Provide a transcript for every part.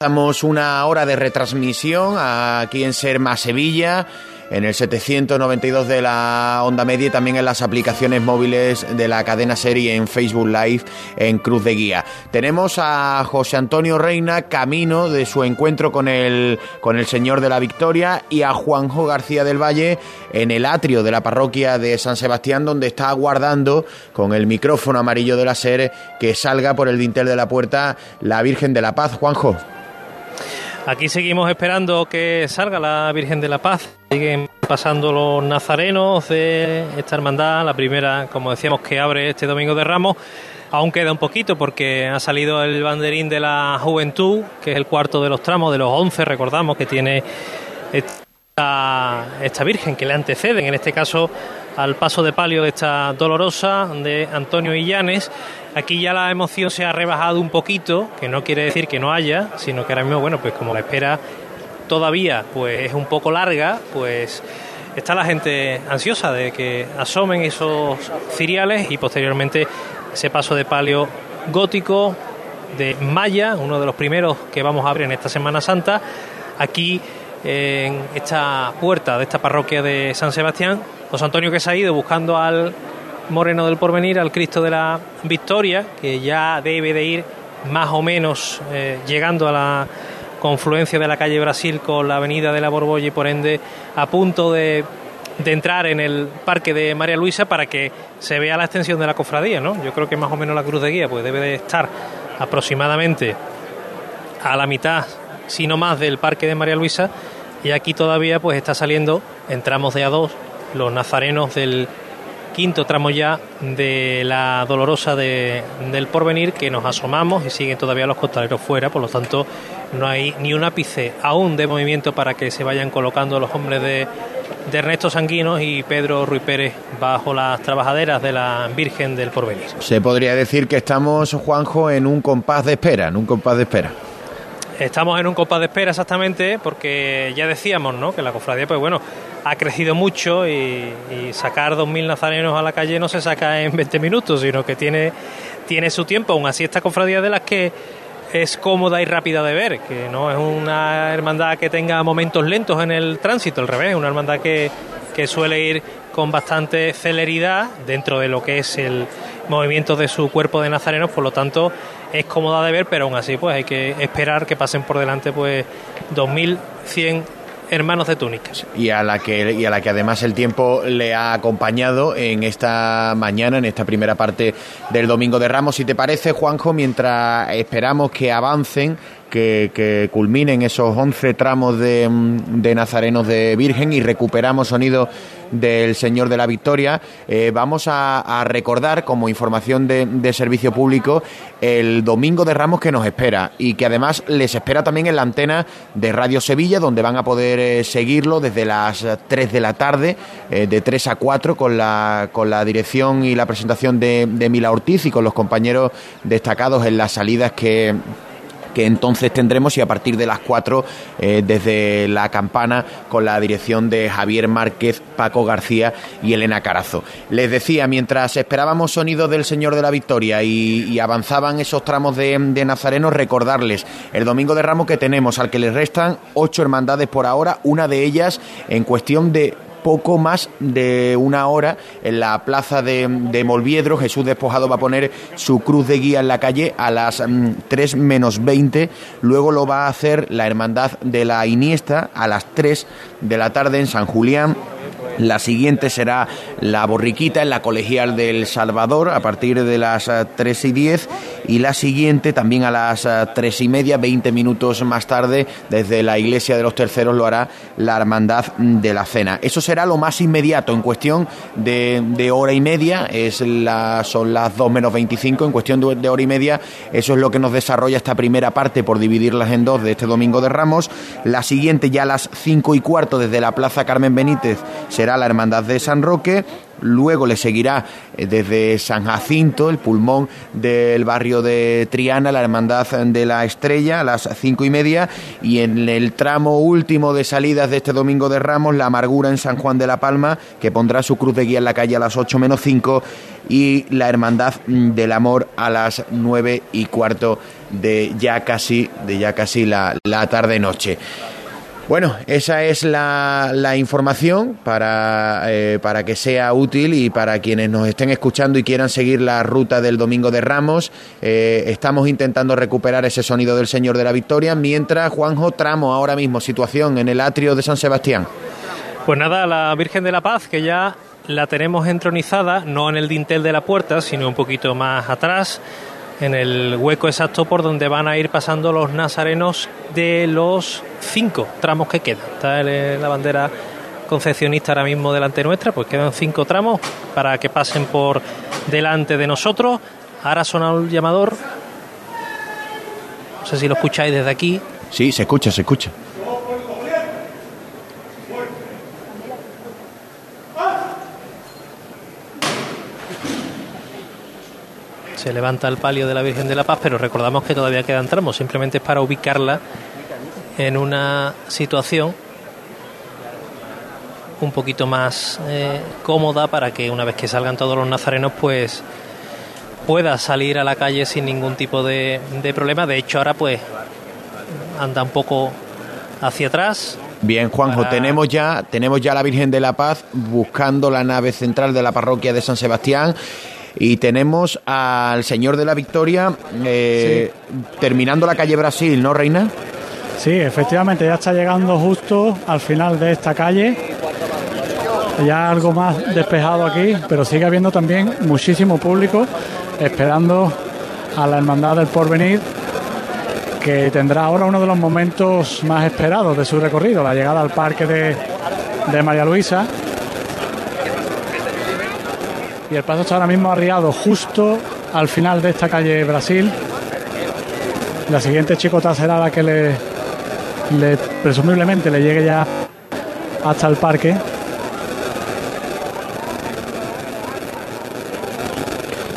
Damos una hora de retransmisión aquí en Serma Sevilla, en el 792 de la onda media y también en las aplicaciones móviles de la cadena serie en Facebook Live en Cruz de Guía. Tenemos a José Antonio Reina camino de su encuentro con el, con el Señor de la Victoria y a Juanjo García del Valle en el atrio de la parroquia de San Sebastián donde está aguardando con el micrófono amarillo de la SER que salga por el dintel de la puerta la Virgen de la Paz. Juanjo. Aquí seguimos esperando que salga la Virgen de la Paz. Siguen pasando los nazarenos de esta hermandad, la primera, como decíamos, que abre este domingo de Ramos. Aún queda un poquito porque ha salido el banderín de la juventud, que es el cuarto de los tramos, de los once, recordamos, que tiene esta, esta Virgen que le anteceden, en este caso al paso de palio de esta dolorosa de Antonio Illanes. Aquí ya la emoción se ha rebajado un poquito, que no quiere decir que no haya, sino que ahora mismo, bueno, pues como la espera todavía pues es un poco larga, pues está la gente ansiosa de que asomen esos ciriales y posteriormente ese paso de palio gótico de Maya, uno de los primeros que vamos a abrir en esta Semana Santa, aquí en esta puerta de esta parroquia de San Sebastián. José Antonio que se ha ido buscando al Moreno del Porvenir, al Cristo de la Victoria, que ya debe de ir más o menos eh, llegando a la confluencia de la calle Brasil con la avenida de la Borbolla y por ende a punto de, de, entrar en el parque de María Luisa para que se vea la extensión de la cofradía, ¿no? Yo creo que más o menos la cruz de guía pues debe de estar aproximadamente a la mitad, si no más, del parque de María Luisa y aquí todavía pues está saliendo en tramos de A2 los nazarenos del quinto tramo ya de la dolorosa de, del porvenir que nos asomamos y siguen todavía los costaleros fuera, por lo tanto no hay ni un ápice aún de movimiento para que se vayan colocando los hombres de, de Ernesto Sanguinos y Pedro Ruiz Pérez bajo las trabajaderas de la Virgen del Porvenir. Se podría decir que estamos, Juanjo, en un compás de espera, en un compás de espera. Estamos en un compás de espera exactamente porque ya decíamos ¿no? que la cofradía pues bueno ha crecido mucho y, y sacar 2.000 nazarenos a la calle no se saca en 20 minutos, sino que tiene, tiene su tiempo. Aún así esta cofradía de las que es cómoda y rápida de ver, que no es una hermandad que tenga momentos lentos en el tránsito, al revés, es una hermandad que, que suele ir con bastante celeridad dentro de lo que es el movimiento de su cuerpo de nazarenos, por lo tanto es cómoda de ver, pero aún así pues hay que esperar que pasen por delante pues 2100 hermanos de túnicas. Y a la que y a la que además el tiempo le ha acompañado en esta mañana, en esta primera parte del Domingo de Ramos. Si te parece, Juanjo, mientras esperamos que avancen que, culminen esos 11 tramos de, de, Nazarenos de Virgen y recuperamos sonido del Señor de la Victoria, eh, vamos a, recordar como información de, de, servicio público el Domingo de Ramos que nos espera y que además les espera también en la antena de Radio Sevilla, donde van a poder eh, seguirlo desde las 3 de la tarde, eh, de 3 a 4, con la, con la dirección y la presentación de, de Mila Ortiz y con los compañeros destacados en las salidas que que entonces tendremos y a partir de las 4 eh, desde la campana con la dirección de Javier Márquez, Paco García y Elena Carazo. Les decía, mientras esperábamos sonido del Señor de la Victoria y, y avanzaban esos tramos de, de, Nazareno, recordarles el Domingo de Ramos que tenemos, al que les restan ocho hermandades por ahora, una de ellas en cuestión de poco más de una hora en la plaza de, Molviedro. Jesús Despojado va a poner su cruz de guía en la calle a las mm, 3 menos 20. Luego lo va a hacer la Hermandad de la Iniesta a las 3 de la tarde en San Julián. La siguiente será la borriquita en la colegial del Salvador a partir de las 3 y 10 y la siguiente también a las 3 y media, 20 minutos más tarde, desde la iglesia de los terceros lo hará la Hermandad de la Cena. Eso será lo más inmediato en cuestión de, de hora y media, es la, son las 2 menos 25, en cuestión de, de hora y media, eso es lo que nos desarrolla esta primera parte por dividirlas en dos de este domingo de Ramos. La siguiente ya a las 5 y cuarto desde la Plaza Carmen Benítez será la Hermandad de San Roque, luego le seguirá eh, desde San Jacinto, el pulmón del barrio de Triana, la Hermandad de la Estrella a las cinco y media y en el tramo último de salidas de este domingo de Ramos, la Amargura en San Juan de la Palma, que pondrá su cruz de guía en la calle a las ocho menos cinco y la Hermandad del Amor a las nueve y cuarto de ya casi, de ya casi la, la tarde-noche. Bueno, esa es la, información para, eh, para, que sea útil y para quienes nos estén escuchando y quieran seguir la ruta del Domingo de Ramos. Eh, estamos intentando recuperar ese sonido del Señor de la Victoria, mientras Juanjo tramo ahora mismo, situación en el atrio de San Sebastián. Pues nada, la Virgen de la Paz, que ya la tenemos entronizada, no en el dintel de la puerta, sino un poquito más atrás en el hueco exacto por donde van a ir pasando los nazarenos de los cinco tramos que quedan. Está la bandera concepcionista ahora mismo delante nuestra, pues quedan cinco tramos para que pasen por delante de nosotros. Ahora suena el llamador. No sé si lo escucháis desde aquí. Sí, se escucha, se escucha. Se levanta el palio de la Virgen de la Paz, pero recordamos que todavía quedan tramos, simplemente es para ubicarla en una situación un poquito más eh, cómoda para que una vez que salgan todos los nazarenos, pues pueda salir a la calle sin ningún tipo de, de problema. De hecho, ahora pues anda un poco hacia atrás, Bien, Juanjo, tenemos ya tenemos ya la Virgen de la Paz buscando la nave central de la parroquia de San Sebastián y tenemos al Señor de la Victoria eh, terminando la calle Brasil, ¿no, Reina? Sí, efectivamente, ya está llegando justo al final de esta calle. Ya algo más despejado aquí, pero sigue habiendo también muchísimo público esperando a la Hermandad del Porvenir, que tendrá ahora uno de los momentos más esperados de su recorrido, la llegada al parque de, de María Luisa y el paso está ahora mismo arriado justo al final de esta calle Brasil. La siguiente chicota será la que le, presumiblemente le llegue ya hasta el parque.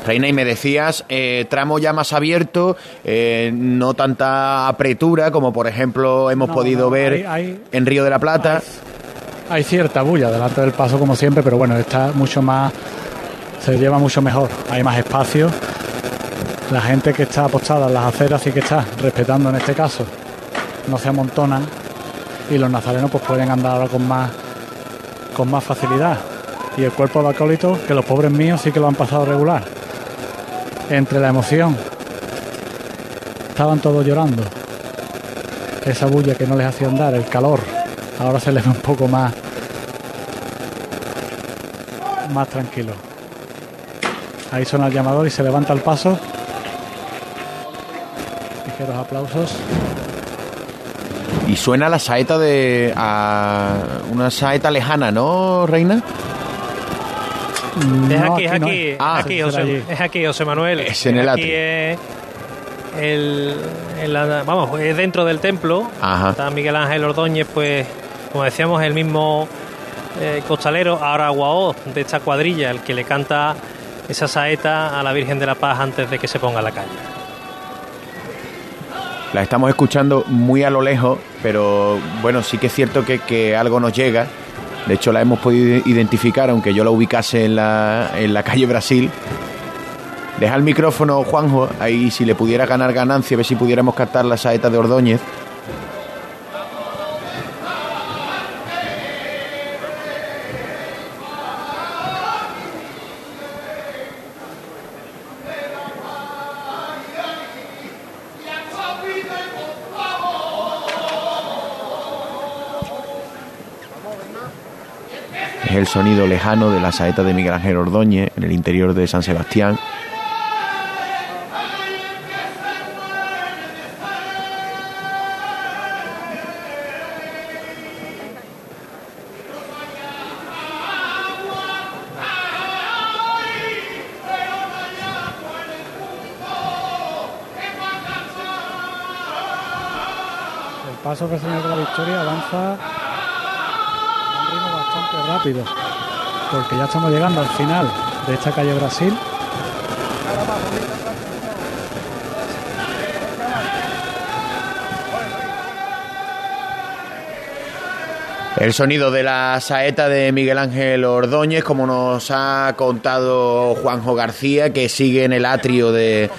Reina, y me decías, eh, tramo ya más abierto, eh, no tanta apretura como por ejemplo hemos podido ver en Río de la Plata. hay, cierta bulla delante del paso como siempre, pero bueno, está mucho más se lleva mucho mejor, hay más espacio. La gente que está apostada en las aceras y que está respetando en este caso, no se amontonan y los nazarenos pues pueden andar ahora con más con más facilidad. Y el cuerpo de acólito, que los pobres míos sí que lo han pasado regular. Entre la emoción, estaban todos llorando. Esa bulla que no les hacía andar, el calor, ahora se les ve un poco más más tranquilo. Ahí suena el llamador y se levanta el paso. Ligeros aplausos. Y suena la saeta de. una saeta lejana, ¿no, Reina? es aquí, es aquí, ah, aquí, José, es aquí, José Manuel. Es en el aquí el, vamos, es dentro del templo. Está Miguel Ángel Ordóñez, pues, como decíamos, el mismo eh, costalero, ahora guao de esta cuadrilla, el que le canta esa saeta a la Virgen de la Paz antes de que se ponga a la calle. La estamos escuchando muy a lo lejos, pero bueno, sí que es cierto que, algo nos llega. De hecho, la hemos podido identificar, aunque yo la ubicase en la, en la calle Brasil. Deja el micrófono, Juanjo, ahí si le pudiera ganar ganancia, a ver si pudiéramos captar la saeta de Ordóñez. Sonido lejano de la saeta de Miguel Ángel Ordóñez en el interior de San Sebastián. El paso Señor de la Victoria avanza rápido, porque ya estamos llegando al final de esta calle Brasil. El sonido de la saeta de Miguel Ángel Ordóñez, como nos ha contado Juanjo García, que sigue en el atrio de,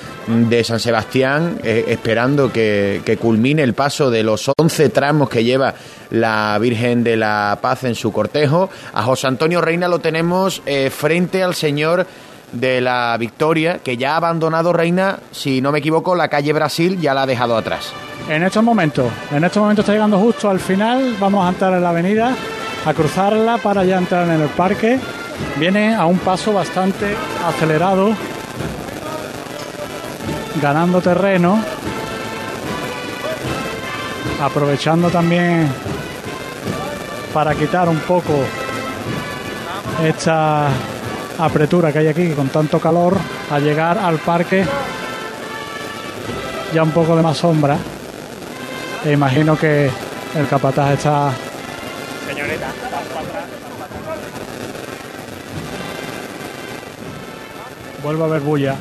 San Sebastián, eh, esperando que, culmine el paso de los 11 tramos que lleva la Virgen de la Paz en su cortejo. A José Antonio Reina lo tenemos eh, frente al Señor de la Victoria, que ya ha abandonado Reina, si no me equivoco, la calle Brasil ya la ha dejado atrás. En estos momentos, en estos momentos está llegando justo al final, vamos a entrar en la avenida, a cruzarla para ya entrar en el parque. Viene a un paso bastante acelerado, ganando terreno, aprovechando también para quitar un poco esta apretura que hay aquí con tanto calor a llegar al parque ya un poco de más sombra e imagino que el capataz está. Señorita, Vuelvo a ver bulla.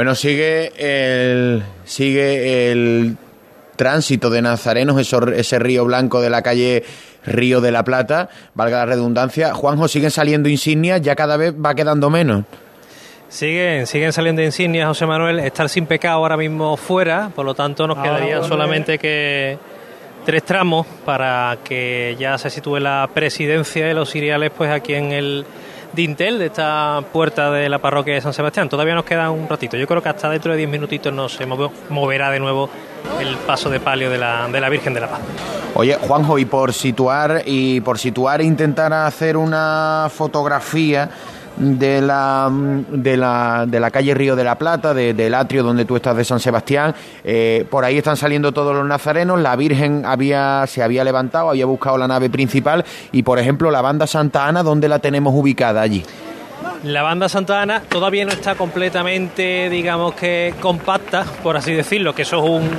Bueno, sigue el sigue el tránsito de nazarenos, ese río blanco de la calle Río de la Plata, valga la redundancia. Juanjo, siguen saliendo insignias, ya cada vez va quedando menos. Siguen, siguen saliendo insignias, José Manuel. Estar sin pecado ahora mismo fuera, por lo tanto nos quedaría solamente que tres tramos para que ya se sitúe la presidencia de los siriales pues aquí en el dintel de esta puerta de la parroquia de San Sebastián. Todavía nos queda un ratito. Yo creo que hasta dentro de diez minutitos nos se moverá de nuevo el paso de palio de la, de la Virgen de la Paz. Oye, Juanjo, y por situar y por situar intentar hacer una fotografía de la, de la, de la calle Río de la Plata, del atrio donde tú estás de San Sebastián. Eh, por ahí están saliendo todos los nazarenos. La Virgen había, se había levantado, había buscado la nave principal. Y, por ejemplo, la banda Santa Ana, ¿dónde la tenemos ubicada allí? La banda Santa Ana todavía no está completamente, digamos que compacta, por así decirlo, que eso es un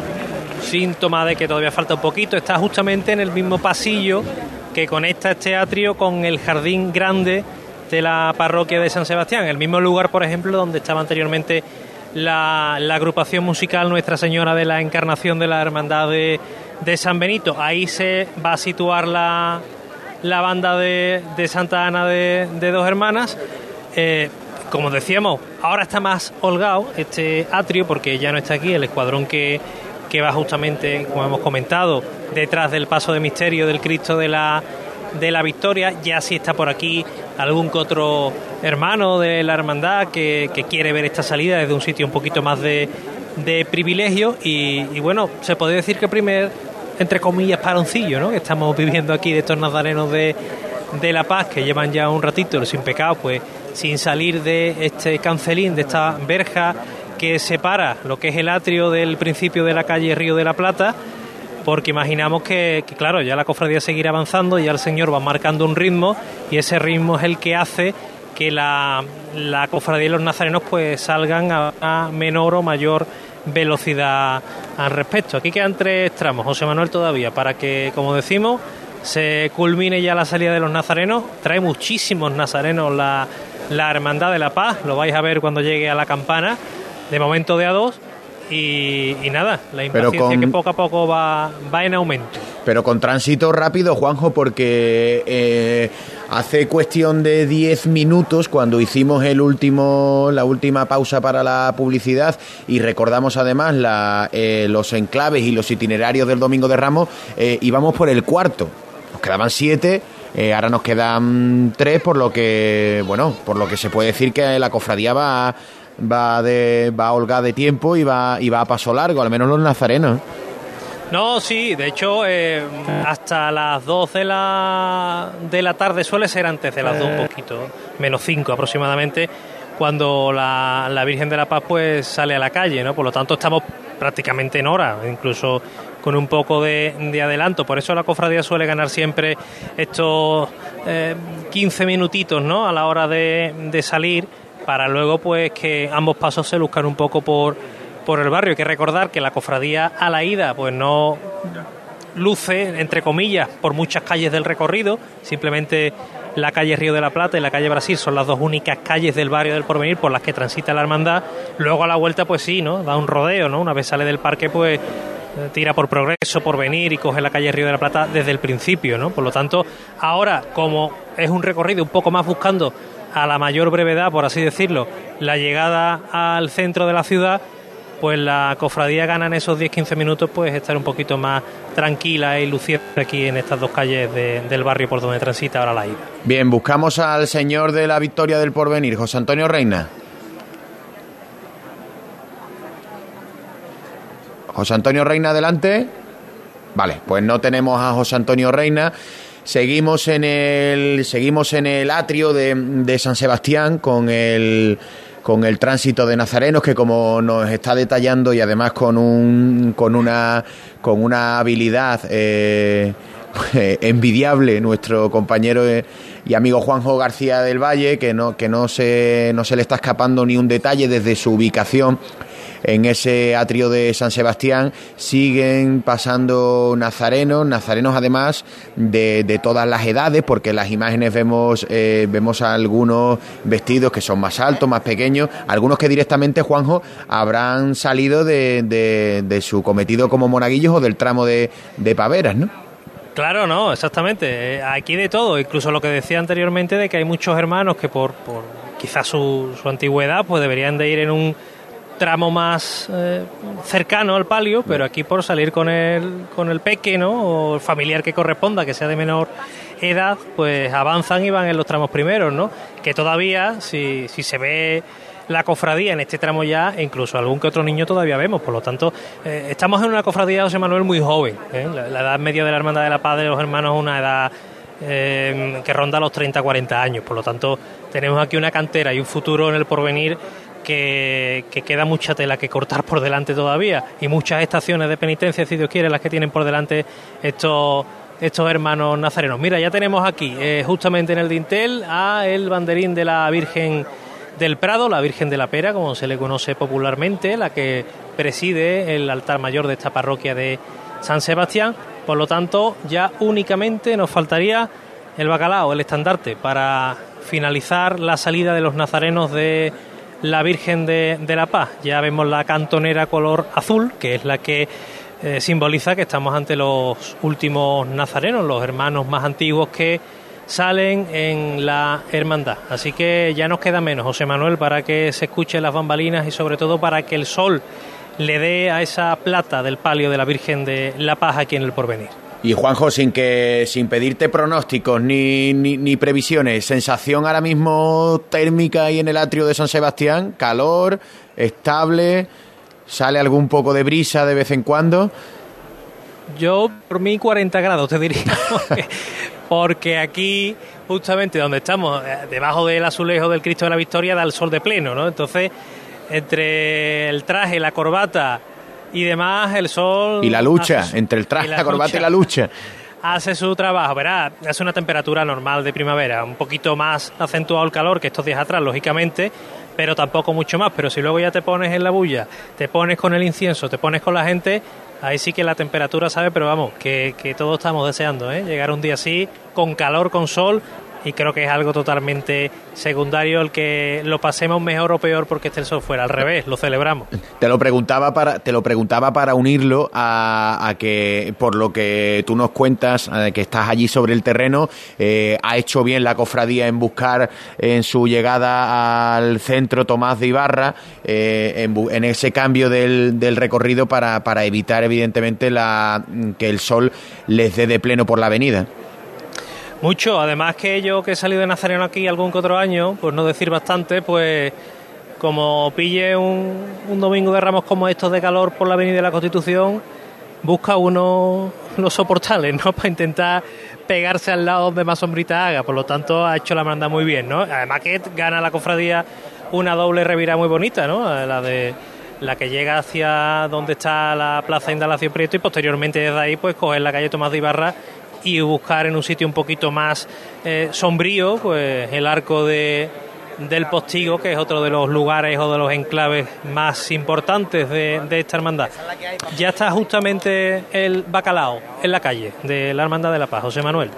síntoma de que todavía falta un poquito. Está justamente en el mismo pasillo que conecta este atrio con el jardín grande de la parroquia de San Sebastián, el mismo lugar, por ejemplo, donde estaba anteriormente la, agrupación musical Nuestra Señora de la Encarnación de la Hermandad de, San Benito. Ahí se va a situar la, la banda de, Santa Ana de, Dos Hermanas. Eh, como decíamos, ahora está más holgado este atrio porque ya no está aquí el escuadrón que, que va justamente, como hemos comentado, detrás del paso de misterio del Cristo de la de la victoria. Ya si está por aquí algún otro hermano de la hermandad que, quiere ver esta salida desde un sitio un poquito más de, de privilegio. Y, bueno, se puede decir que primer, entre comillas, paroncillo, ¿no? Que estamos viviendo aquí de estos nazarenos de, de La Paz que llevan ya un ratito sin pecado, pues sin salir de este cancelín, de esta verja que separa lo que es el atrio del principio de la calle Río de la Plata porque imaginamos que, claro, ya la cofradía seguirá avanzando, ya el Señor va marcando un ritmo y ese ritmo es el que hace que la, la cofradía y los nazarenos pues salgan a, menor o mayor velocidad al respecto. Aquí quedan tres tramos, José Manuel todavía, para que, como decimos, se culmine ya la salida de los nazarenos. Trae muchísimos nazarenos la, la Hermandad de la Paz, lo vais a ver cuando llegue a la campana, de momento de a dos y, nada, la impaciencia que poco a poco va, va en aumento. Pero con tránsito rápido, Juanjo, porque eh, hace cuestión de 10 minutos, cuando hicimos el último, la última pausa para la publicidad y recordamos además la, eh, los enclaves y los itinerarios del Domingo de Ramos, eh, íbamos por el cuarto. Nos quedaban siete. ahora nos quedan tres, por lo que, bueno, por lo que se puede decir que la cofradía va va, de, va a holgar de tiempo y va, y va a paso largo, al menos los nazarenos. No, sí, de hecho, eh, hasta las 2 de la, de la tarde suele ser antes de las 2 un eh. poquito, menos 5 aproximadamente, cuando la, Virgen de la Paz pues sale a la calle, ¿no? Por lo tanto, estamos prácticamente en hora, incluso con un poco de, adelanto. Por eso la cofradía suele ganar siempre estos 15 minutitos ¿no? a la hora de, de salir para luego pues que ambos pasos se luzcan un poco por, por el barrio. Hay que recordar que la cofradía a la ida pues no luce, entre comillas, por muchas calles del recorrido, simplemente la calle Río de la Plata y la calle Brasil son las dos únicas calles del barrio del Porvenir por las que transita la hermandad. Luego a la vuelta, pues sí, ¿no? Da un rodeo, ¿no? Una vez sale del parque, pues tira por progreso, por venir y coge la calle Río de la Plata desde el principio, ¿no? Por lo tanto, ahora, como es un recorrido un poco más buscando a la mayor brevedad, por así decirlo, la llegada al centro de la ciudad, pues la cofradía gana en esos 10-15 minutos pues estar un poquito más tranquila y luciente aquí en estas dos calles del barrio por donde transita ahora la ida. Bien, buscamos al señor de la victoria del porvenir, José Antonio Reina. José Antonio Reina, adelante. Vale, pues no tenemos a José Antonio Reina. Seguimos en el, seguimos en el atrio de, de San Sebastián con el con el tránsito de nazarenos que como nos está detallando y además con un con una con una habilidad eh, envidiable nuestro compañero eh, y amigo Juanjo García del Valle que no que no se no se le está escapando ni un detalle desde su ubicación en ese atrio de San Sebastián siguen pasando nazarenos, nazarenos además de, todas las edades, porque en las imágenes vemos, eh, vemos algunos vestidos que son más altos, más pequeños, algunos que directamente, Juanjo, habrán salido de, de, su cometido como monaguillos o del tramo de, de paveras, ¿no? Claro, no, exactamente. Eh, aquí de todo, incluso lo que decía anteriormente de que hay muchos hermanos que por, por quizás su, su antigüedad pues deberían de ir en un tramo más eh, cercano al palio, pero aquí por salir con el, con el peque, O el familiar que corresponda, que sea de menor edad, pues avanzan y van en los tramos primeros, ¿no? Que todavía, si, si se ve la cofradía en este tramo ya, incluso algún que otro niño todavía vemos. Por lo tanto, eh, estamos en una cofradía, José Manuel, muy joven. ¿eh? La, edad media de la Hermandad de la Paz de los Hermanos es una edad que ronda los 30-40 años. Por lo tanto, tenemos aquí una cantera y un futuro en el porvenir que, queda mucha tela que cortar por delante todavía y muchas estaciones de penitencia, si Dios quiere, las que tienen por delante estos estos hermanos nazarenos. Mira, ya tenemos aquí, eh, justamente en el dintel, a el banderín de la Virgen del Prado, la Virgen de la Pera, como se le conoce popularmente, la que preside el altar mayor de esta parroquia de San Sebastián. Por lo tanto, ya únicamente nos faltaría el bacalao, el estandarte, para finalizar la salida de los nazarenos de la Virgen de, la Paz. Ya vemos la cantonera color azul, que es la que eh, simboliza que estamos ante los últimos nazarenos, los hermanos más antiguos que salen en la hermandad. Así que ya nos queda menos, José Manuel, para que se escuchen las bambalinas y sobre todo para que el sol le dé a esa plata del palio de la Virgen de la Paz aquí en el porvenir. Y Juanjo, sin que sin pedirte pronósticos ni, ni, previsiones, sensación ahora mismo térmica ahí en el atrio de San Sebastián, calor, estable, sale algún poco de brisa de vez en cuando. Yo por mí 40 grados te diría, porque, aquí justamente donde estamos, eh, debajo del azulejo del Cristo de la Victoria, da el sol de pleno, ¿no? Entonces, entre el traje, la corbata y demás, el sol... Y la lucha, entre el traje, la, corbata y la lucha. Hace su trabajo, verá, hace una temperatura normal de primavera, un poquito más acentuado el calor que estos días atrás, lógicamente, pero tampoco mucho más. Pero si luego ya te pones en la bulla, te pones con el incienso, te pones con la gente, ahí sí que la temperatura sabe, pero vamos, que, que todos estamos deseando, ¿eh? Llegar un día así, con calor, con sol, y creo que es algo totalmente secundario el que lo pasemos mejor o peor porque esté el fuera. Al revés, lo celebramos. Te lo preguntaba para, te lo preguntaba para unirlo a, que, por lo que tú nos cuentas, eh, que estás allí sobre el terreno, eh, ha hecho bien la cofradía en buscar en su llegada al centro Tomás de Ibarra, eh, en, ese cambio del, del recorrido para, para evitar evidentemente la, que el sol les dé de pleno por la avenida. Mucho, además que yo que he salido de Nazareno aquí algún que otro año, pues no decir bastante, pues como pille un, domingo de ramos como estos de calor por la Avenida de la Constitución, busca uno los soportales, ¿no? Para intentar pegarse al lado donde más sombrita haga. Por lo tanto, ha hecho la manda muy bien, ¿no? Además que gana la cofradía una doble revira muy bonita, ¿no? La de la que llega hacia donde está la Plaza Indalacio Prieto y posteriormente desde ahí pues coger la calle Tomás de Ibarra y buscar en un sitio un poquito más eh, sombrío pues el arco de, del Postigo, que es otro de los lugares o de los enclaves más importantes de, de esta hermandad. Ya está justamente el bacalao en la calle de la Hermandad de la Paz, José Manuel.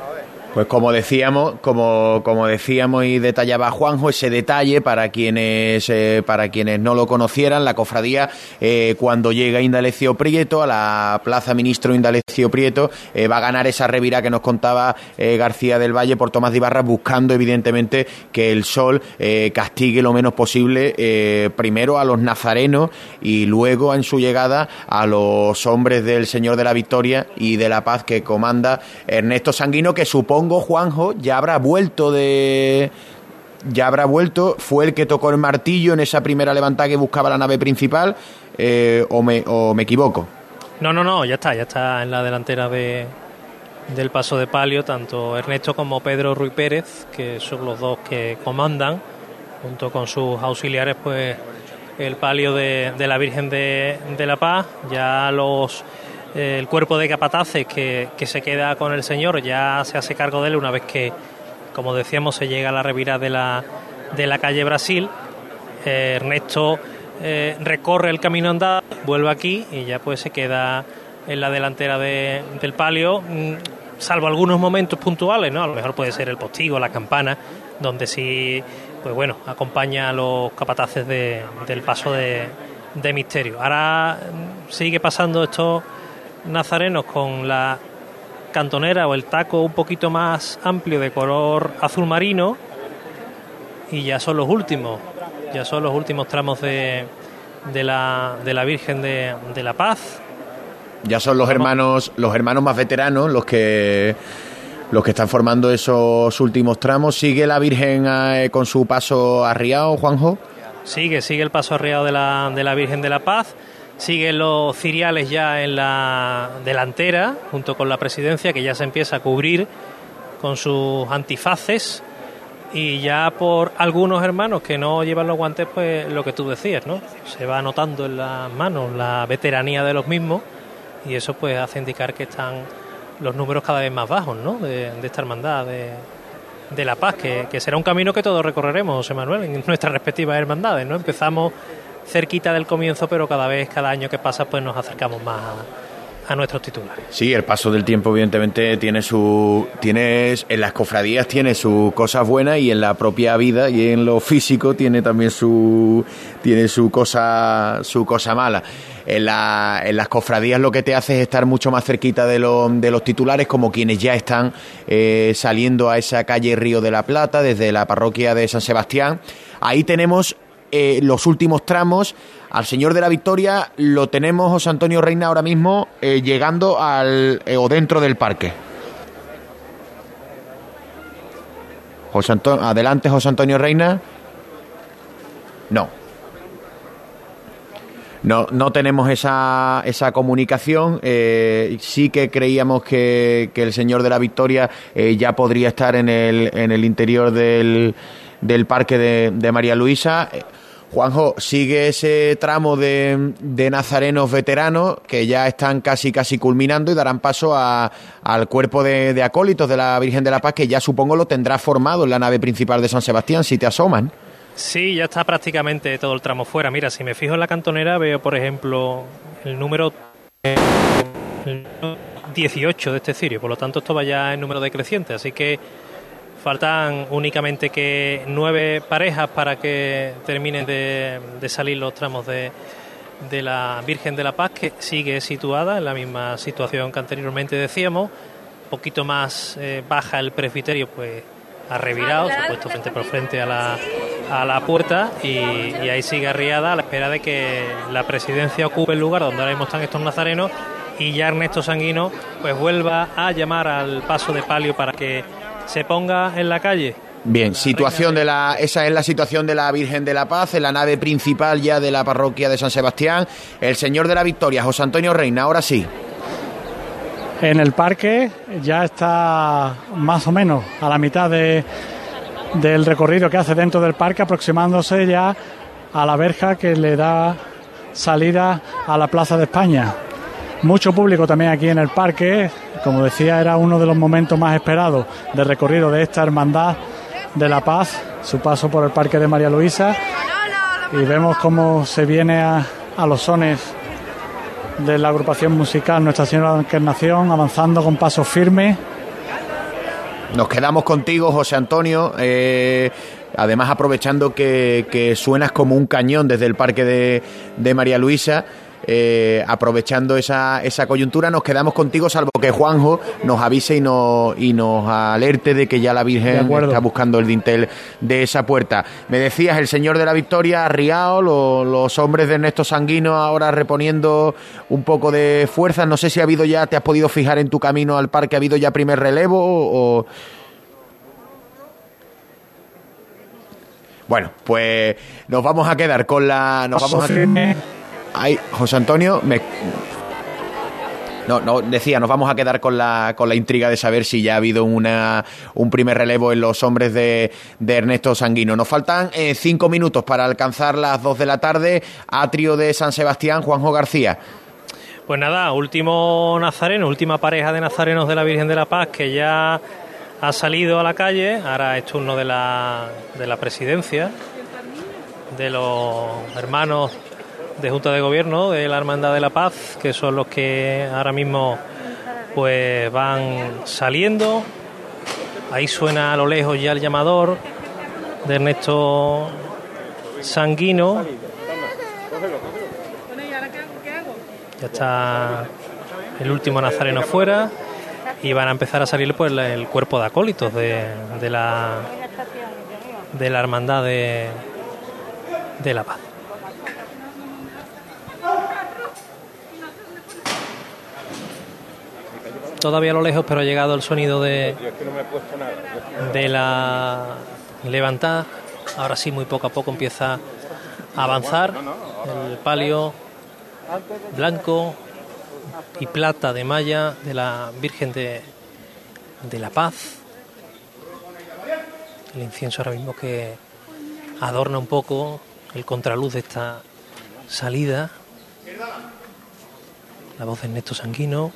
Pues como decíamos, como, como decíamos y detallaba Juanjo, ese detalle para quienes eh, para quienes no lo conocieran, la cofradía eh, cuando llega Indalecio Prieto a la Plaza Ministro Indalecio Prieto eh, va a ganar esa revira que nos contaba García del Valle por Tomás de Ibarra, buscando evidentemente que el sol castigue lo menos posible primero a los nazarenos y luego en su llegada a los hombres del Señor de la Victoria y de la Paz que comanda Ernesto Sanguino, que supone Juanjo ya habrá vuelto de ya habrá vuelto, fue el que tocó el martillo en esa primera levantada que buscaba la nave principal, eh, o, me, o me equivoco. No, no, no, ya está, ya está en la delantera de, del paso de palio, tanto Ernesto como Pedro Ruiz Pérez, que son los dos que comandan, junto con sus auxiliares, pues el palio de, de la Virgen de la Paz, ya los el cuerpo de capataces que, se queda con el señor ya se hace cargo de él una vez que, como decíamos, se llega a la revirada de la, de la calle Brasil. Eh, Ernesto eh, recorre el camino andado, vuelve aquí y ya pues se queda en la delantera del palio, mm, salvo algunos momentos puntuales, ¿no? A lo mejor puede ser el postigo, la campana, donde sí, pues bueno, acompaña a los capataces del paso de, de misterio. Ahora mm, sigue pasando esto nazarenos con la cantonera o el taco un poquito más amplio de color azul marino y ya son los últimos, ya son los últimos tramos de, de, la, de la Virgen de, de la Paz. Ya son los hermanos, los hermanos más veteranos los que los que están formando esos últimos tramos. ¿Sigue la Virgen eh, con su paso arriado, Juanjo? Sigue, sigue el paso arriado de la, de la Virgen de la Paz. Siguen los ciriales ya en la delantera, junto con la presidencia, que ya se empieza a cubrir con sus antifaces. Y ya por algunos hermanos que no llevan los guantes, pues lo que tú decías, ¿no? Se va notando en las manos la veteranía de los mismos y eso pues hace indicar que están los números cada vez más bajos, ¿no? De, esta hermandad de, de la paz, que, que, será un camino que todos recorreremos, José Manuel, en nuestras respectivas hermandades, ¿no? Empezamos cerquita del comienzo, pero cada vez, cada año que pasa, pues nos acercamos más a, nuestros titulares. Sí, el paso del tiempo evidentemente tiene su tienes en las cofradías tiene sus cosas buenas y en la propia vida y en lo físico tiene también su tiene su cosa su cosa mala. En, la, en las cofradías lo que te hace es estar mucho más cerquita de, de los titulares como quienes ya están eh, saliendo a esa calle Río de la Plata desde la parroquia de San Sebastián. Ahí tenemos eh, los últimos tramos. Al Señor de la Victoria lo tenemos José Antonio Reina ahora mismo eh, llegando al eh, o dentro del parque. José Antonio, adelante José Antonio Reina. No. No, no tenemos esa, esa comunicación. sí que creíamos que, que, el Señor de la Victoria ya podría estar en el, en el interior del, del parque de, de María Luisa. Juanjo, sigue ese tramo de, nazarenos veteranos que ya están casi casi culminando y darán paso al cuerpo de, acólitos de la Virgen de la Paz que ya supongo lo tendrá formado en la nave principal de San Sebastián, si te asoman. Sí, ya está prácticamente todo el tramo fuera. Mira, si me fijo en la cantonera veo, por ejemplo, el número 18 de este cirio, por lo tanto esto va ya en número decreciente, así que Faltan únicamente que nueve parejas para que terminen de, salir los tramos de, de, la Virgen de la Paz, que sigue situada en la misma situación que anteriormente decíamos. Un poquito más eh, baja el presbiterio, pues ha revirado, se ha puesto frente por frente a la, a la puerta y, y, ahí sigue arriada a la espera de que la presidencia ocupe el lugar donde ahora mismo están estos nazarenos y ya Ernesto Sanguino pues vuelva a llamar al paso de palio para que se ponga en la calle. Bien, situación de la, esa es la situación de la Virgen de la Paz en la nave principal ya de la parroquia de San Sebastián. El Señor de la Victoria, José Antonio Reina, ahora sí. En el parque ya está más o menos a la mitad de, del recorrido que hace dentro del parque, aproximándose ya a la verja que le da salida a la Plaza de España. Mucho público también aquí en el parque. Como decía, era uno de los momentos más esperados de recorrido de esta hermandad de la paz, su paso por el parque de María Luisa. Y vemos cómo se viene a, los sones de la agrupación musical Nuestra Señora de Encarnación, avanzando con paso firme. Nos quedamos contigo, José Antonio. Eh, además, aprovechando que, suenas como un cañón desde el parque de María Luisa. Eh, aprovechando esa, esa coyuntura, nos quedamos contigo, salvo que Juanjo nos avise y nos, y nos alerte de que ya la Virgen está buscando el dintel de esa puerta. Me decías, el Señor de la Victoria, Riao, lo, los hombres de Ernesto Sanguino ahora reponiendo un poco de fuerza. No sé si ha habido ya, te has podido fijar en tu camino al parque, ¿ha habido ya primer relevo o...? Bueno, pues nos vamos a quedar con la... Nos vamos a... Ay, José Antonio, me... No, no, decía, nos vamos a quedar con la, con la intriga de saber si ya ha habido una, un primer relevo en los hombres de, de Ernesto Sanguino. Nos faltan eh, cinco minutos para alcanzar las dos de la tarde. Atrio de San Sebastián, Juanjo García. Pues nada, último nazareno, última pareja de nazarenos de la Virgen de la Paz que ya ha salido a la calle. Ahora es turno de la, de la presidencia, de los hermanos de Junta de Gobierno de la Hermandad de la Paz, que son los que ahora mismo pues van saliendo. Ahí suena a lo lejos ya el llamador de Ernesto Sanguino. Ya está el último nazareno fuera y van a empezar a salir pues el cuerpo de acólitos de, de la de la hermandad de, de la paz. Todavía a lo lejos, pero ha llegado el sonido de, de la levantada. Ahora sí, muy poco a poco empieza a avanzar el palio blanco y plata de malla de la Virgen de, de la Paz. El incienso ahora mismo que adorna un poco el contraluz de esta salida. La voz de Ernesto Sanguino.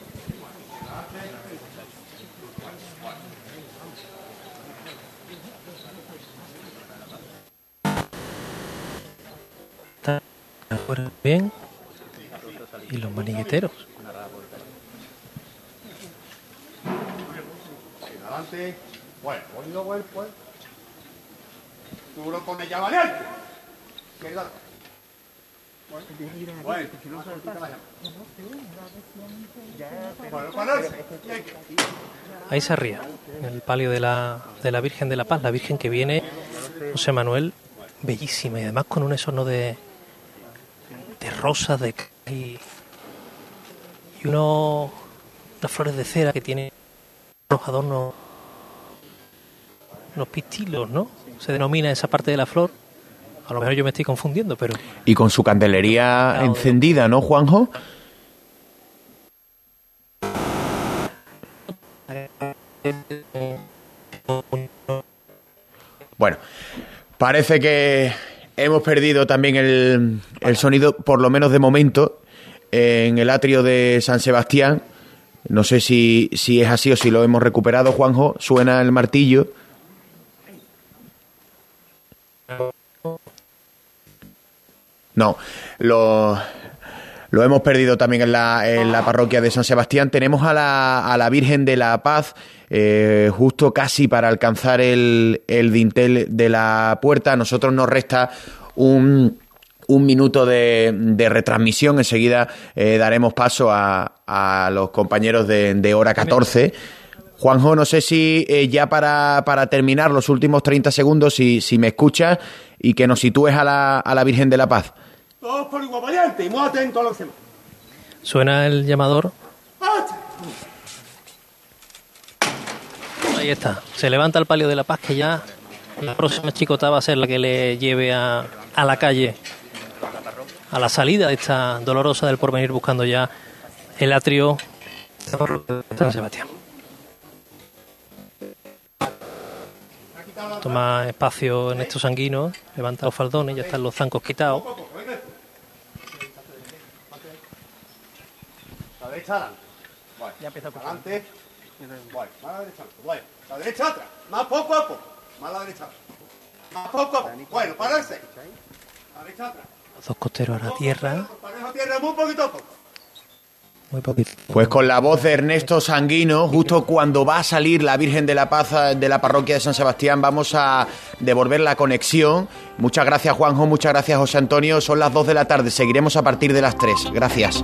Bien y los manigueteros. Adelante. Bueno, pues, pues. Tú lo pones ya valiente. Izquierda. Bueno, no se lo Ahí se ría, en el palio de la, de la Virgen de la Paz, la Virgen que viene, José Manuel, bellísima y además con un esorno de rosas de y, y uno, unas flores de cera que tienen unos adornos, unos pistilos, ¿no? Se denomina esa parte de la flor. A lo mejor yo me estoy confundiendo, pero... Y con su candelería encendida, ¿no, Juanjo? Bueno, parece que hemos perdido también el, el sonido, por lo menos de momento, en el atrio de San Sebastián. No sé si, si es así o si lo hemos recuperado, Juanjo. Suena el martillo. No, lo, lo hemos perdido también en la, en la, parroquia de San Sebastián. Tenemos a la, a la Virgen de la Paz eh, justo casi para alcanzar el, el dintel de la puerta. A nosotros nos resta un, un minuto de, de, retransmisión. Enseguida eh, daremos paso a, a los compañeros de, de, hora 14. Juanjo, no sé si eh, ya para, para, terminar los últimos 30 segundos, si, si me escuchas y que nos sitúes a la, a la Virgen de la Paz. Todos por igual valiente y muy atentos a los demás. Suena el llamador. Ahí está. Se levanta el palio de la paz que ya la próxima chicota va a ser la que le lleve a, a la calle, a la salida de esta dolorosa del porvenir, buscando ya el atrio de San Sebastián. Toma espacio en estos sanguinos, levanta los faldones, ya están los zancos quitados. Derecha adelante. Bueno, Ya empieza a adelante. Bueno, más la derecha adelante. Bueno, la derecha atrás. Más poco a poco. Más la derecha atrás. Más poco a poco. Bueno, pararse. La derecha atrás. Los dos costeros a la tierra. Pareja a tierra muy poquito a poco. Muy poquito. Pues con la voz de Ernesto Sanguino, justo cuando va a salir la Virgen de la Paz eh, de la parroquia de San Sebastián, vamos a devolver la conexión. Muchas gracias Juanjo, muchas gracias José Antonio. Son las 2 de la tarde, seguiremos a partir de las 3. Gracias.